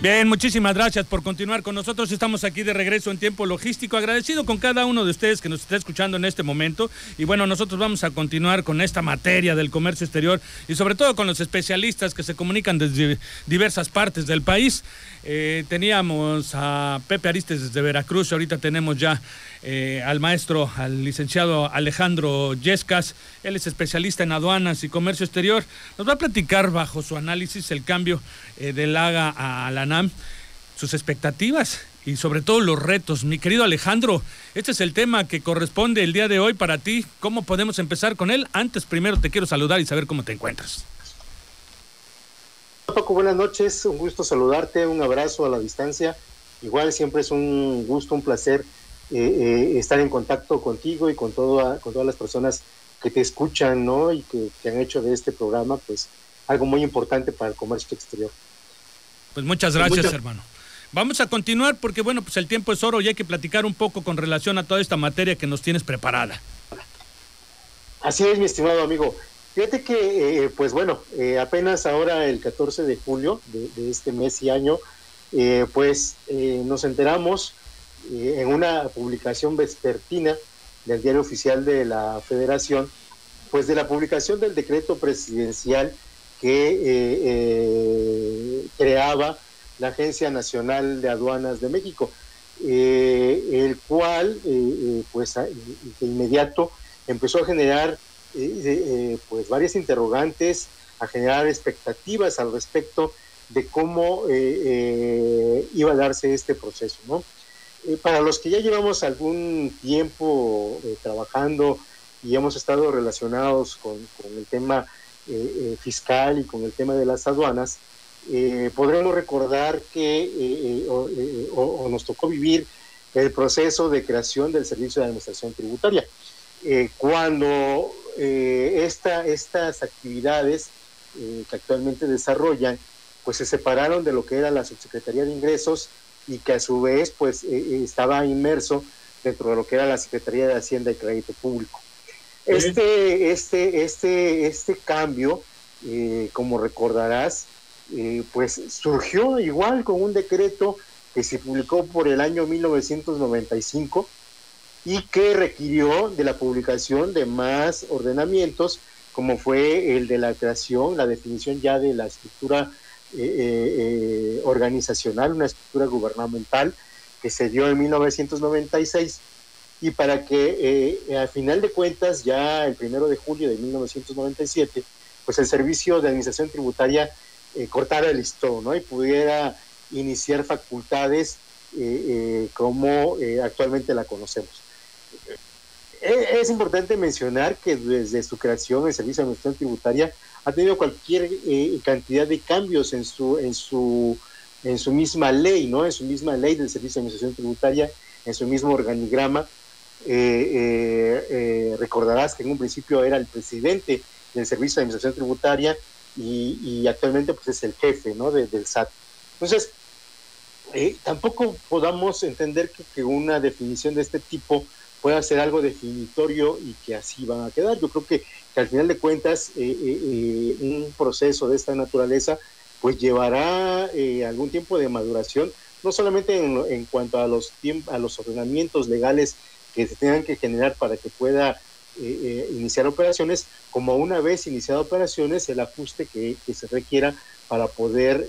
Bien, muchísimas gracias por continuar con nosotros. Estamos aquí de regreso en tiempo logístico. Agradecido con cada uno de ustedes que nos está escuchando en este momento. Y bueno, nosotros vamos a continuar con esta materia del comercio exterior y sobre todo con los especialistas que se comunican desde diversas partes del país. Eh, teníamos a Pepe Aristes desde Veracruz, ahorita tenemos ya eh, al maestro, al licenciado Alejandro Yescas, él es especialista en aduanas y comercio exterior, nos va a platicar bajo su análisis el cambio eh, del AGA a la Sus expectativas y sobre todo los retos. Mi querido Alejandro, este es el tema que corresponde el día de hoy para ti. ¿Cómo podemos empezar con él? Antes, primero te quiero saludar y saber cómo te encuentras. Paco, buenas noches, un gusto saludarte, un abrazo a la distancia. Igual siempre es un gusto, un placer eh, eh, estar en contacto contigo y con, todo, con todas las personas que te escuchan, ¿no? Y que, han hecho de este programa, pues, algo muy importante para el comercio exterior. Pues muchas gracias, hermano. Vamos a continuar porque, bueno, pues el tiempo es oro y hay que platicar un poco con relación a toda esta materia que nos tienes preparada. Así es, mi estimado amigo. Fíjate que, eh, pues bueno, eh, apenas ahora el 14 de julio de, este mes y año, eh, pues nos enteramos en una publicación vespertina del diario oficial de la Federación, pues de la publicación del decreto presidencial que creaba la Agencia Nacional de Aduanas de México, el cual, pues de inmediato empezó a generar eh, pues varias interrogantes, a generar expectativas al respecto de cómo eh, eh, iba a darse este proceso. ¿no? para los que ya llevamos algún tiempo trabajando y hemos estado relacionados con, el tema fiscal y con el tema de las aduanas, podremos recordar que o, nos tocó vivir el proceso de creación del Servicio de Administración Tributaria. cuando eh, estas actividades eh, que actualmente desarrollan, pues se separaron de lo que era la Subsecretaría de Ingresos y que a su vez pues eh, estaba inmerso dentro de lo que era la Secretaría de Hacienda y Crédito Público. Este, este, este, este cambio, como recordarás, pues surgió igual con un decreto que se publicó por el año 1995 y que requirió de la publicación de más ordenamientos, como fue el de la creación, la definición ya de la estructura eh, eh, eh, organizacional, una estructura gubernamental que se dio en 1996 y para que al final de cuentas, ya el primero de julio de 1997, pues el Servicio de Administración Tributaria cortara el listón ¿no? y pudiera iniciar facultades como actualmente la conocemos. Eh, es importante mencionar que desde su creación el Servicio de Administración Tributaria ha tenido cualquier eh, cantidad de cambios en su, en, su, en su misma ley, ¿no? En su misma ley del Servicio de Administración Tributaria, en su mismo organigrama. Eh, recordarás que en un principio era el presidente del Servicio de Administración Tributaria y, actualmente pues es el jefe, ¿no? del SAT. Entonces, tampoco podamos entender que una definición de este tipo pueda ser algo definitorio y que así van a quedar. Yo creo que, al final de cuentas eh, eh, eh, un proceso de esta naturaleza pues llevará algún tiempo de maduración, no solamente en, cuanto a los, a los ordenamientos legales que se tengan que generar para que pueda iniciar operaciones, como una vez iniciado operaciones, el ajuste que, se requiera para poder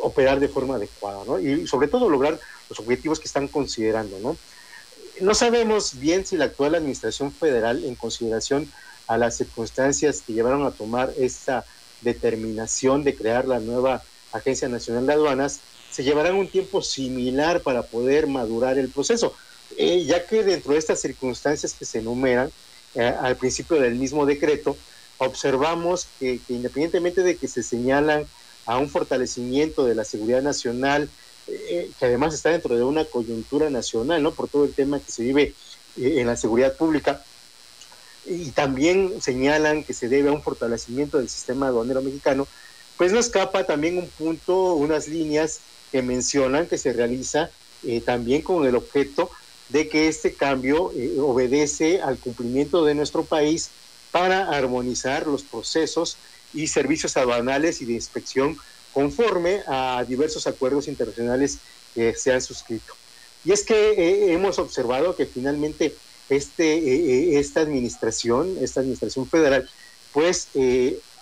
operar de forma adecuada, ¿no? Y sobre todo lograr los objetivos que están considerando, ¿no? no sabemos bien si la actual administración federal, en consideración a las circunstancias que llevaron a tomar esta determinación de crear la nueva Agencia Nacional de Aduanas, se llevarán un tiempo similar para poder madurar el proceso, eh, ya que dentro de estas circunstancias que se enumeran eh, al principio del mismo decreto, observamos que, independientemente de que se señalan a un fortalecimiento de la seguridad nacional, eh, que además está dentro de una coyuntura nacional, ¿no? Por todo el tema que se vive en la seguridad pública, y también señalan que se debe a un fortalecimiento del sistema aduanero mexicano, pues no escapa también un punto, unas líneas que mencionan que se realiza también con el objeto de que este cambio eh, obedece al cumplimiento de nuestro país para armonizar los procesos y servicios aduanales y de inspección conforme a diversos acuerdos internacionales que se han suscrito. Y es que eh, hemos observado que finalmente este, eh, esta administración, esta administración federal, pues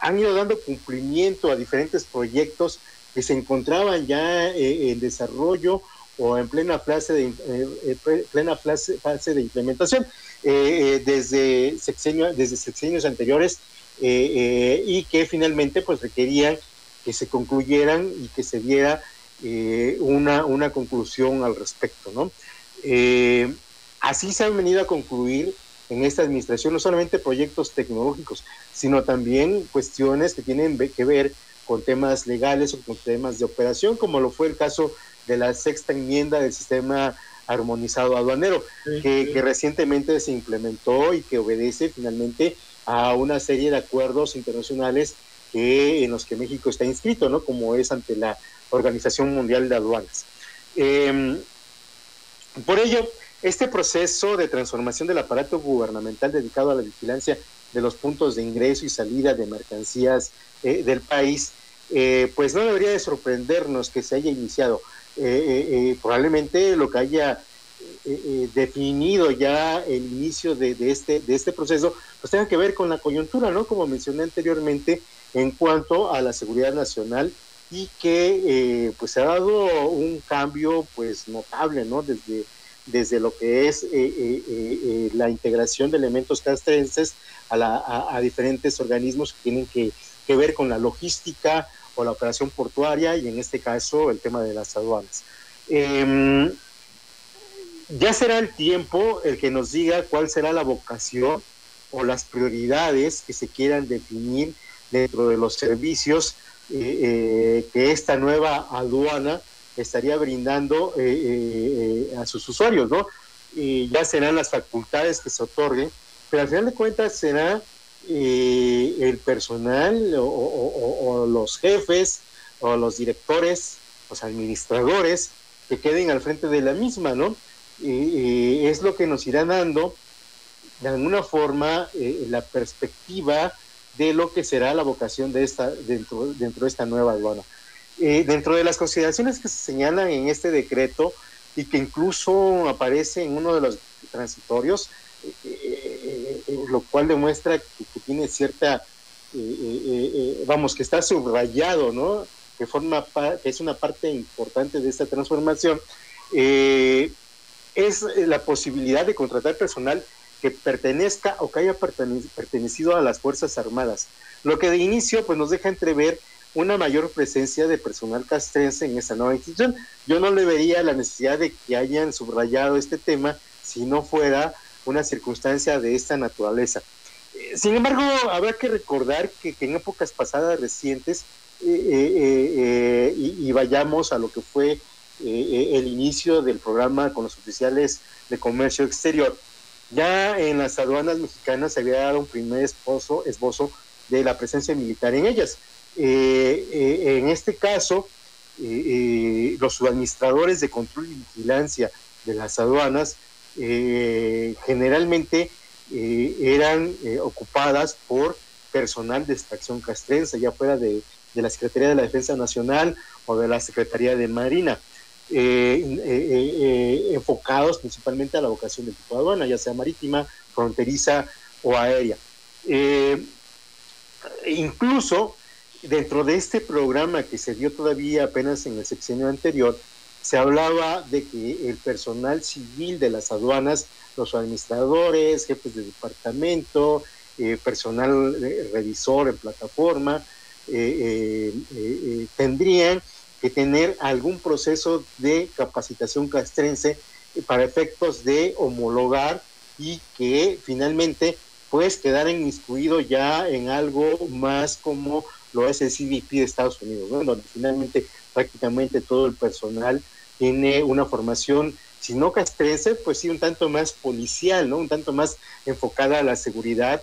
han ido dando cumplimiento a diferentes proyectos que se encontraban ya en desarrollo o en plena fase de, eh, eh, plena fase, fase de implementación eh, desde, sexenio, desde sexenios anteriores y que finalmente pues requerían que se concluyeran y que se diera una, una conclusión al respecto. ¿no? así se han venido a concluir en esta administración no solamente proyectos tecnológicos, sino también cuestiones que tienen que ver con temas legales o con temas de operación, como lo fue el caso de la sexta enmienda del sistema armonizado aduanero, que, recientemente se implementó y que obedece finalmente a una serie de acuerdos internacionales que, en los que México está inscrito, ¿no? como es ante la Organización Mundial de Aduanas. Em, por ello, este proceso de transformación del aparato gubernamental dedicado a la vigilancia de los puntos de ingreso y salida de mercancías eh, del país, eh, pues no debería de sorprendernos que se haya iniciado. Eh, eh, eh, probablemente lo que haya definido ya el inicio de, este, de este proceso, pues tenga que ver con la coyuntura, ¿no? Como mencioné anteriormente, en cuanto a la seguridad nacional y que pues se ha dado un cambio pues notable, ¿no? Desde, desde lo que es la integración de elementos castrenses a, la, a, diferentes organismos que tienen que, ver con la logística, o la operación portuaria y en este caso el tema de las aduanas. Em, ya será el tiempo el que nos diga cuál será la vocación o las prioridades que se quieran definir dentro de los servicios eh, eh, que esta nueva aduana estaría brindando eh, a sus usuarios, ¿no? Y ya serán las facultades que se otorguen, pero al final de cuentas será eh, el personal o, los jefes o los directores, los administradores que queden al frente de la misma, ¿no? es lo que nos irá dando de alguna forma eh, la perspectiva de lo que será la vocación de esta dentro, dentro de esta nueva aduana. Eh, dentro de las consideraciones que se señalan en este decreto y que incluso aparece en uno de los transitorios, lo cual demuestra que, tiene cierta, eh, eh, eh, vamos, que está subrayado, ¿no? Que, forma que es una parte importante de esta transformación, es la posibilidad de contratar personal que pertenezca o que haya pertenecido a las Fuerzas Armadas, lo que de inicio pues nos deja entrever una mayor presencia de personal castrense en esa nueva institución. Yo no le vería la necesidad de que hayan subrayado este tema si no fuera una circunstancia de esta naturaleza. Eh, sin embargo, habrá que recordar que, en épocas pasadas recientes, eh, eh, y, vayamos a lo que fue el inicio del programa con los oficiales de comercio exterior, ya en las aduanas mexicanas se había dado un primer esposo, esbozo de la presencia militar en ellas. En este caso, los administradores de control y vigilancia de las aduanas eh, generalmente eh, eran eh, ocupadas por personal de extracción castrense, ya fuera de, la Secretaría de la Defensa Nacional o de la Secretaría de Marina, enfocados principalmente a la vocación del tipo de aduana, ya sea marítima, fronteriza o aérea. incluso dentro de este programa que se dio todavía apenas en el sexenio anterior, se hablaba de que el personal civil de las aduanas, los administradores, jefes de departamento, eh, personal eh, revisor en plataforma, eh, tendrían que tener algún proceso de capacitación castrense para efectos de homologar y que finalmente pues quedar inmiscuido ya en algo más como lo es el CBP de Estados Unidos, donde finalmente prácticamente todo el personal tiene una formación si no castrense, pues sí un tanto más policial, ¿no? Un tanto más enfocada a la seguridad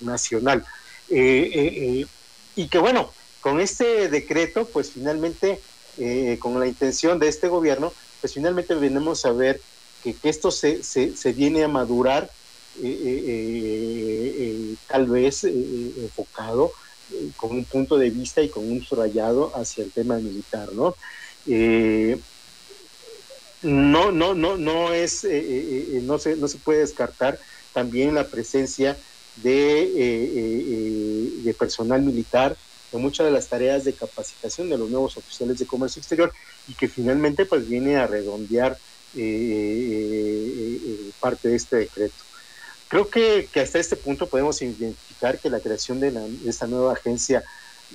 nacional. y que bueno, con este decreto, pues finalmente, con la intención de este gobierno, pues finalmente venimos a ver que, esto se, se, viene a madurar, tal vez enfocado con un punto de vista y con un subrayado hacia el tema militar, ¿no? Eh, no, no, no, no es, eh, eh, no, se, no se puede descartar también la presencia de, de personal militar en muchas de las tareas de capacitación de los nuevos oficiales de comercio exterior y que finalmente pues viene a redondear parte de este decreto. Creo que, hasta este punto podemos identificar que la creación de, esta nueva Agencia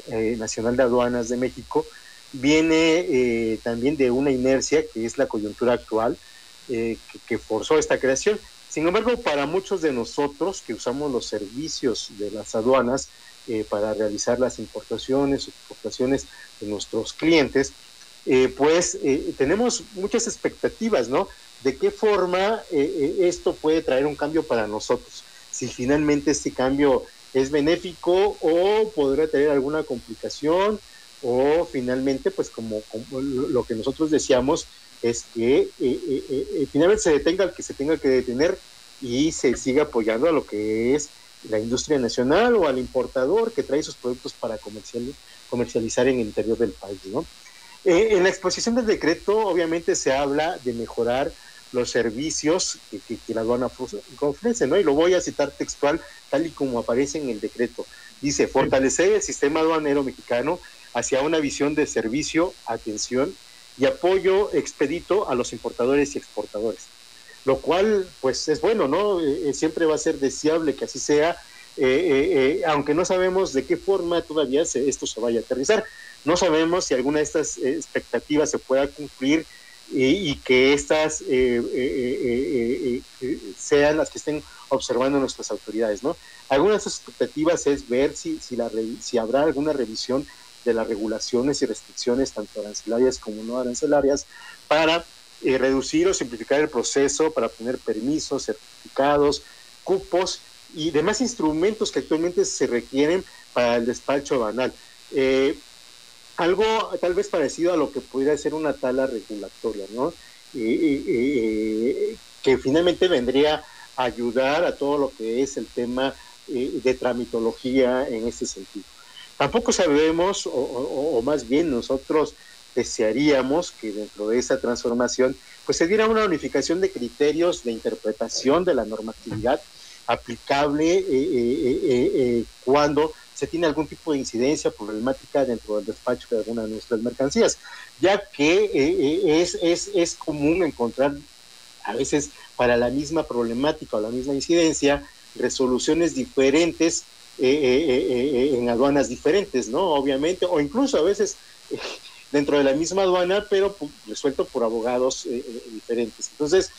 eh, Nacional de Aduanas de México viene eh, también de una inercia que es la coyuntura actual eh, que, forzó esta creación. Sin embargo, para muchos de nosotros que usamos los servicios de las aduanas para realizar las importaciones, exportaciones de nuestros clientes, pues tenemos muchas expectativas, ¿no? De qué forma eh, eh, esto puede traer un cambio para nosotros. Si finalmente este cambio es benéfico o podrá tener alguna complicación o finalmente, pues como, lo que nosotros decíamos, es que eh, finalmente se detenga el que se tenga que detener y se siga apoyando a lo que es la industria nacional o al importador que trae sus productos para comercializar en el interior del país. ¿no? en la exposición del decreto, obviamente, se habla de mejorar los servicios que, la aduana ofrece, ¿no? Y lo voy a citar textual, tal y como aparece en el decreto. Dice, fortalecer el sistema aduanero mexicano hacia una visión de servicio, atención y apoyo expedito a los importadores y exportadores. Lo cual, pues, es bueno, ¿no? Eh, eh, siempre va a ser deseable que así sea, eh, aunque no sabemos de qué forma todavía esto se vaya a aterrizar. No sabemos si alguna de estas expectativas se pueda cumplir y, que estas eh, eh, eh, sean las que estén observando nuestras autoridades. ¿no? Algunas de sus expectativas es ver si, si, la, si habrá alguna revisión de las regulaciones y restricciones, tanto arancelarias como no arancelarias, para reducir o simplificar el proceso, para obtener permisos, certificados, cupos y demás instrumentos que actualmente se requieren para el despacho banal. Eh, algo tal vez parecido a lo que pudiera ser una tala regulatoria, ¿no? que finalmente vendría a ayudar a todo lo que es el tema eh, de tramitología en este sentido. Tampoco sabemos, o, más bien nosotros desearíamos que dentro de esa transformación pues se diera una unificación de criterios de interpretación de la normatividad aplicable eh, eh, cuando se tiene algún tipo de incidencia problemática dentro del despacho de alguna de nuestras mercancías, ya que eh, eh, es, es, es común encontrar a veces para la misma problemática o la misma incidencia resoluciones diferentes eh, en aduanas diferentes, ¿no? Obviamente, o incluso a veces dentro de la misma aduana, pero resuelto por abogados diferentes. Entonces,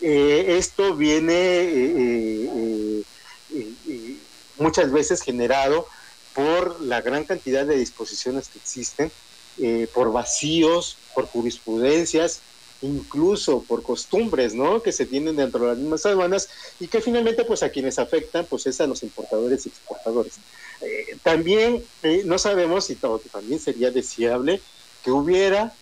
esto viene muchas veces generado por la gran cantidad de disposiciones que existen, eh, por vacíos, por jurisprudencias, incluso por costumbres, ¿no? Que se tienen dentro de las mismas aduanas y que finalmente, pues a quienes afectan, pues es a los importadores y exportadores. Eh, también eh, no sabemos si todo, también sería deseable que hubiera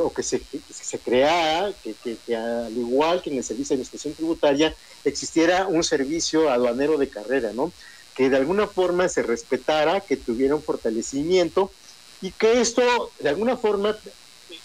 o que se, se creara, que, que, al igual que en el servicio de administración tributaria, existiera un servicio aduanero de carrera, ¿no? Que de alguna forma se respetara, que tuviera un fortalecimiento y que esto de alguna forma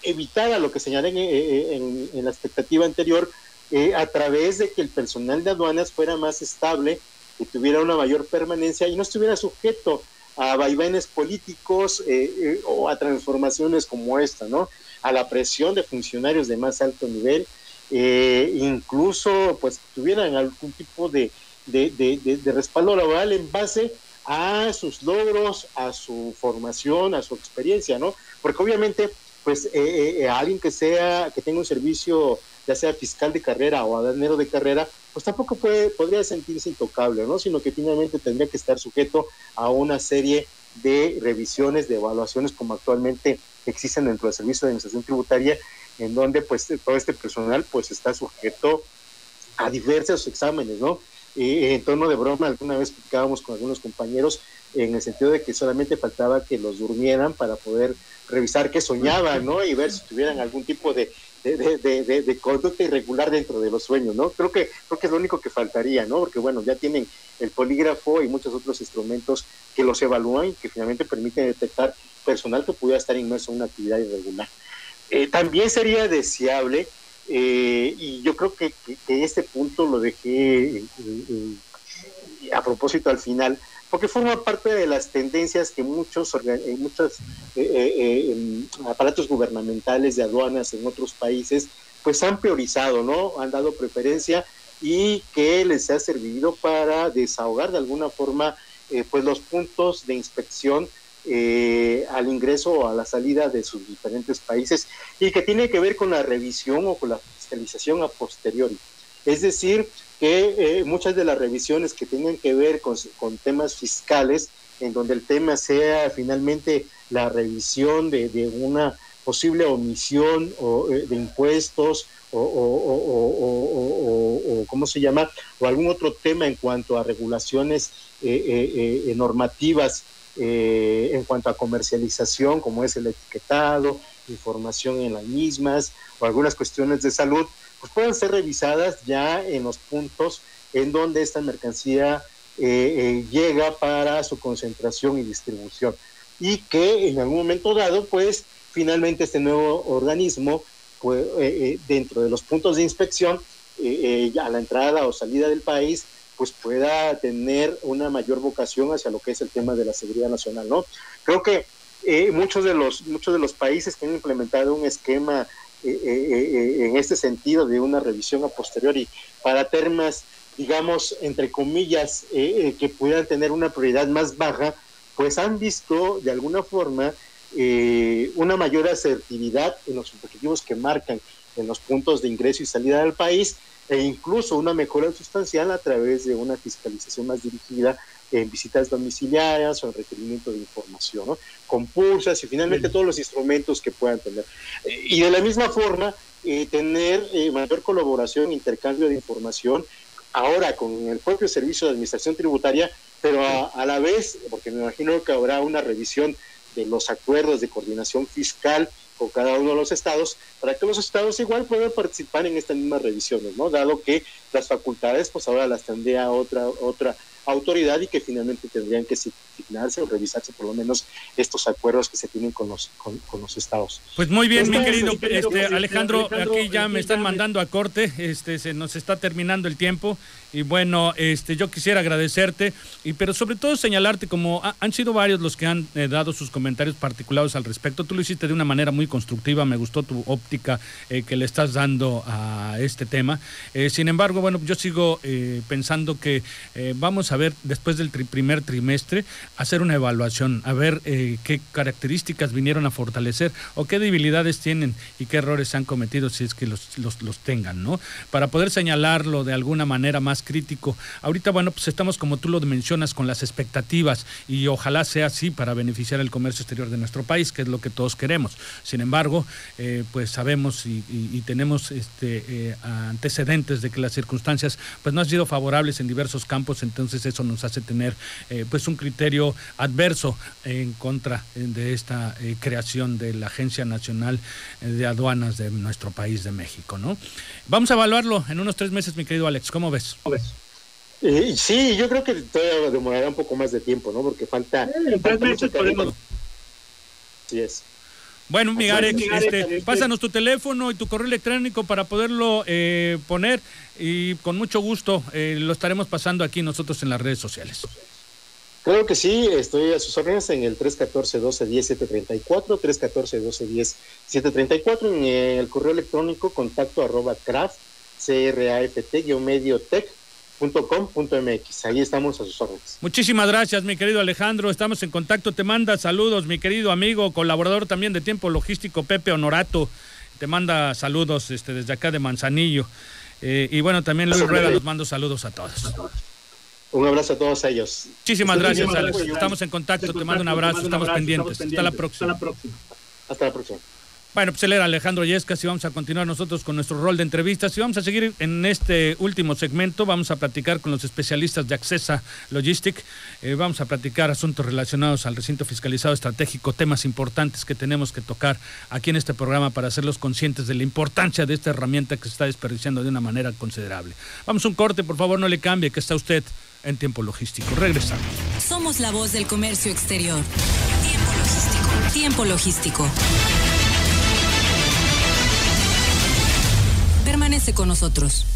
evitara lo que señalé en, eh, la expectativa anterior eh, a través de que el personal de aduanas fuera más estable, que tuviera una mayor permanencia y no estuviera sujeto a vaivenes políticos eh, o a transformaciones como esta, ¿no? A la presión de funcionarios de más alto nivel, incluso pues tuvieran algún tipo de, de, respaldo laboral en base a sus logros, a su formación, a su experiencia, ¿no? Porque obviamente, pues, eh, eh, alguien que sea, que tenga un servicio, ya sea fiscal de carrera o adanero de carrera, pues tampoco puede, podría sentirse intocable, ¿no? Sino que finalmente tendría que estar sujeto a una serie de revisiones, de evaluaciones como actualmente existen dentro del Servicio de Administración Tributaria en donde pues todo este personal pues está sujeto a diversos exámenes, ¿no? En tono de broma, alguna vez platicábamos con algunos compañeros en el sentido de que solamente faltaba que los durmieran para poder revisar qué soñaban, ¿no? Y ver si tuvieran algún tipo de, de, conducta irregular dentro de los sueños, ¿no? Creo que, creo que es lo único que faltaría, ¿no? Porque, bueno, ya tienen el polígrafo y muchos otros instrumentos que los evalúan y que finalmente permiten detectar personal que pudiera estar inmerso en una actividad irregular. Eh, también sería deseable, eh, y yo creo que, este punto lo dejé eh, a propósito al final, porque forma parte de las tendencias que muchos, muchos em, aparatos gubernamentales de aduanas en otros países pues han priorizado, ¿no? Han dado preferencia y que les ha servido para desahogar de alguna forma pues los puntos de inspección eh, al ingreso o a la salida de sus diferentes países y que tiene que ver con la revisión o con la fiscalización a posteriori. Es decir, que eh, muchas de las revisiones que tienen que ver con, temas fiscales, en donde el tema sea finalmente la revisión de, una posible omisión o, eh, de impuestos o, o, ¿cómo se llama? O algún otro tema en cuanto a regulaciones normativas eh, en cuanto a comercialización, como es el etiquetado, información en las mismas o algunas cuestiones de salud, pues pueden ser revisadas ya en los puntos en donde esta mercancía eh, eh, llega para su concentración y distribución. Y que en algún momento dado, pues finalmente este nuevo organismo, pues, dentro de los puntos de inspección, a la entrada o salida del país, pues pueda tener una mayor vocación hacia lo que es el tema de la seguridad nacional, ¿no? Creo que eh, muchos de los muchos de los países que han implementado un esquema eh, eh, en este sentido de una revisión a posteriori para temas, digamos, entre comillas, que puedan tener una prioridad más baja, pues han visto de alguna forma una mayor asertividad en los objetivos que marcan en los puntos de ingreso y salida del país e incluso una mejora sustancial a través de una fiscalización más dirigida en visitas domiciliarias o en requerimiento de información, ¿no? compulsas y finalmente todos los instrumentos que puedan tener. y de la misma forma, eh, tener eh, mayor colaboración, intercambio de información, ahora con el propio Servicio de Administración Tributaria, pero a la vez, porque me imagino que habrá una revisión de los acuerdos de coordinación fiscal con cada uno de los estados, para que los estados igual puedan participar en estas mismas revisiones, ¿no? Dado que las facultades, pues ahora las tendría otra, otra autoridad y que finalmente tendrían que signarse o revisarse por lo menos estos acuerdos que se tienen con los, con, los estados. Pues muy bien, mi querido este, Alejandro, aquí ya me están mandando a corte, este, se nos está terminando el tiempo y bueno, este, yo quisiera agradecerte, y, pero sobre todo señalarte como han sido varios los que han eh, dado sus comentarios particulares al respecto. Tú lo hiciste de una manera muy constructiva, me gustó tu óptica eh, que le estás dando a este tema. Eh, sin embargo, bueno, yo sigo pensando que vamos a ver después del primer trimestre, hacer una evaluación, a ver qué características vinieron a fortalecer o qué debilidades tienen y qué errores se han cometido si es que los, los, los tengan, ¿no? Para poder señalarlo de alguna manera más crítico. Ahorita, bueno, pues estamos, como tú lo mencionas, con las expectativas y ojalá sea así para beneficiar el comercio exterior de nuestro país, que es lo que todos queremos. Sin embargo, eh, pues sabemos y, tenemos este, eh, antecedentes de que las circunstancias pues no han sido favorables en diversos campos, entonces eso nos hace tener eh, pues un criterio adverso en contra de esta creación de la Agencia Nacional de Aduanas de nuestro país de México, ¿no? Vamos a evaluarlo en unos tres meses, mi querido Alex. ¿Cómo ves? Eh, sí, yo creo que todavía demorará un poco más de tiempo, ¿no? Porque falta. Sí es. Bueno, mi este, pásanos tu teléfono y tu correo electrónico para poderlo eh, poner y con mucho gusto eh, lo estaremos pasando aquí nosotros en las redes sociales. Claro que sí, estoy a sus órdenes en el 314-1210-734, 314-1210-734, en el correo electrónico contacto arroba craft, c-r-a-f-t, tech .com.mx. Ahí estamos a sus órdenes. Muchísimas gracias, mi querido Alejandro. Estamos en contacto. Te manda saludos, mi querido amigo, colaborador también de Tiempo Logístico, Pepe Honorato. Te manda saludos este, desde acá de Manzanillo. Eh, y bueno, también Luis Rueda los mando saludos a todos. Un abrazo a todos ellos. Muchísimas gracias, Alex. Estamos en contacto. Te mando un abrazo. Estamos pendientes. Hasta la próxima. Hasta la próxima. Bueno, pues él era Alejandro Yescas y vamos a continuar nosotros con nuestro rol de entrevistas y vamos a seguir en este último segmento. Vamos a platicar con los especialistas de Accesa Logistic. Eh, vamos a platicar asuntos relacionados al recinto fiscalizado estratégico, temas importantes que tenemos que tocar aquí en este programa para hacerlos conscientes de la importancia de esta herramienta que se está desperdiciando de una manera considerable. Vamos a un corte, por favor, no le cambie, que está usted en tiempo logístico. Regresamos. Somos la voz del comercio exterior. Tiempo logístico. Tiempo logístico. Permanece con nosotros.